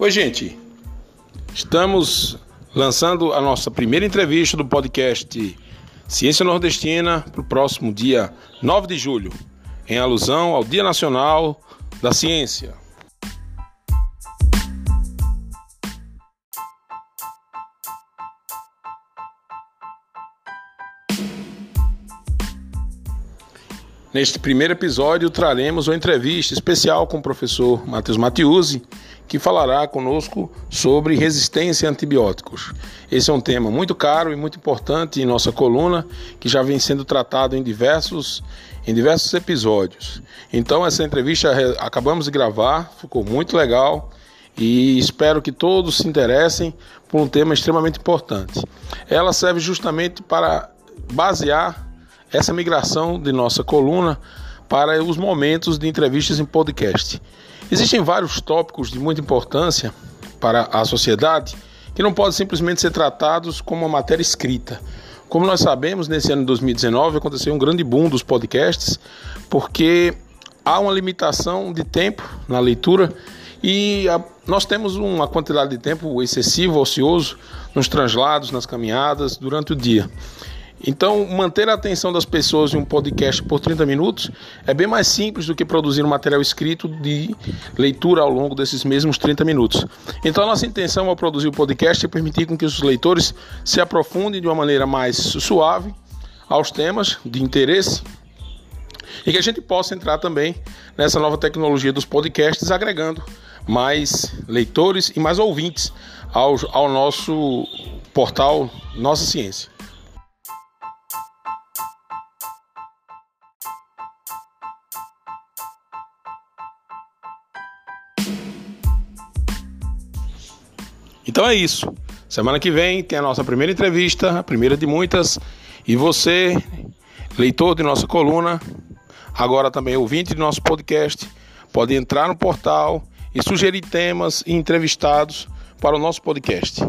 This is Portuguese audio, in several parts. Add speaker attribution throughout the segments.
Speaker 1: Oi, gente. Estamos lançando a nossa primeira entrevista do podcast Ciência Nordestina para o próximo dia 9 de julho, em alusão ao Dia Nacional da Ciência. Neste primeiro episódio, traremos uma entrevista especial com o professor Matheus Matiusi, que falará conosco sobre resistência a antibióticos. Esse é um tema muito caro e muito importante em nossa coluna, que já vem sendo tratado em diversos, em diversos episódios. Então, essa entrevista acabamos de gravar, ficou muito legal e espero que todos se interessem por um tema extremamente importante. Ela serve justamente para basear essa migração de nossa coluna para os momentos de entrevistas em podcast. Existem vários tópicos de muita importância para a sociedade que não podem simplesmente ser tratados como uma matéria escrita. Como nós sabemos, nesse ano de 2019 aconteceu um grande boom dos podcasts, porque há uma limitação de tempo na leitura e a, nós temos uma quantidade de tempo excessivo, ocioso, nos translados, nas caminhadas, durante o dia. Então, manter a atenção das pessoas em um podcast por 30 minutos é bem mais simples do que produzir um material escrito de leitura ao longo desses mesmos 30 minutos. Então, nossa intenção ao produzir o podcast é permitir com que os leitores se aprofundem de uma maneira mais suave aos temas de interesse e que a gente possa entrar também nessa nova tecnologia dos podcasts, agregando mais leitores e mais ouvintes ao, ao nosso portal Nossa Ciência. Então é isso. Semana que vem tem a nossa primeira entrevista, a primeira de muitas. E você, leitor de nossa coluna, agora também ouvinte de nosso podcast, pode entrar no portal e sugerir temas e entrevistados para o nosso podcast.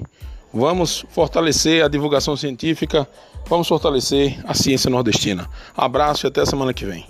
Speaker 1: Vamos fortalecer a divulgação científica, vamos fortalecer a ciência nordestina. Abraço e até semana que vem.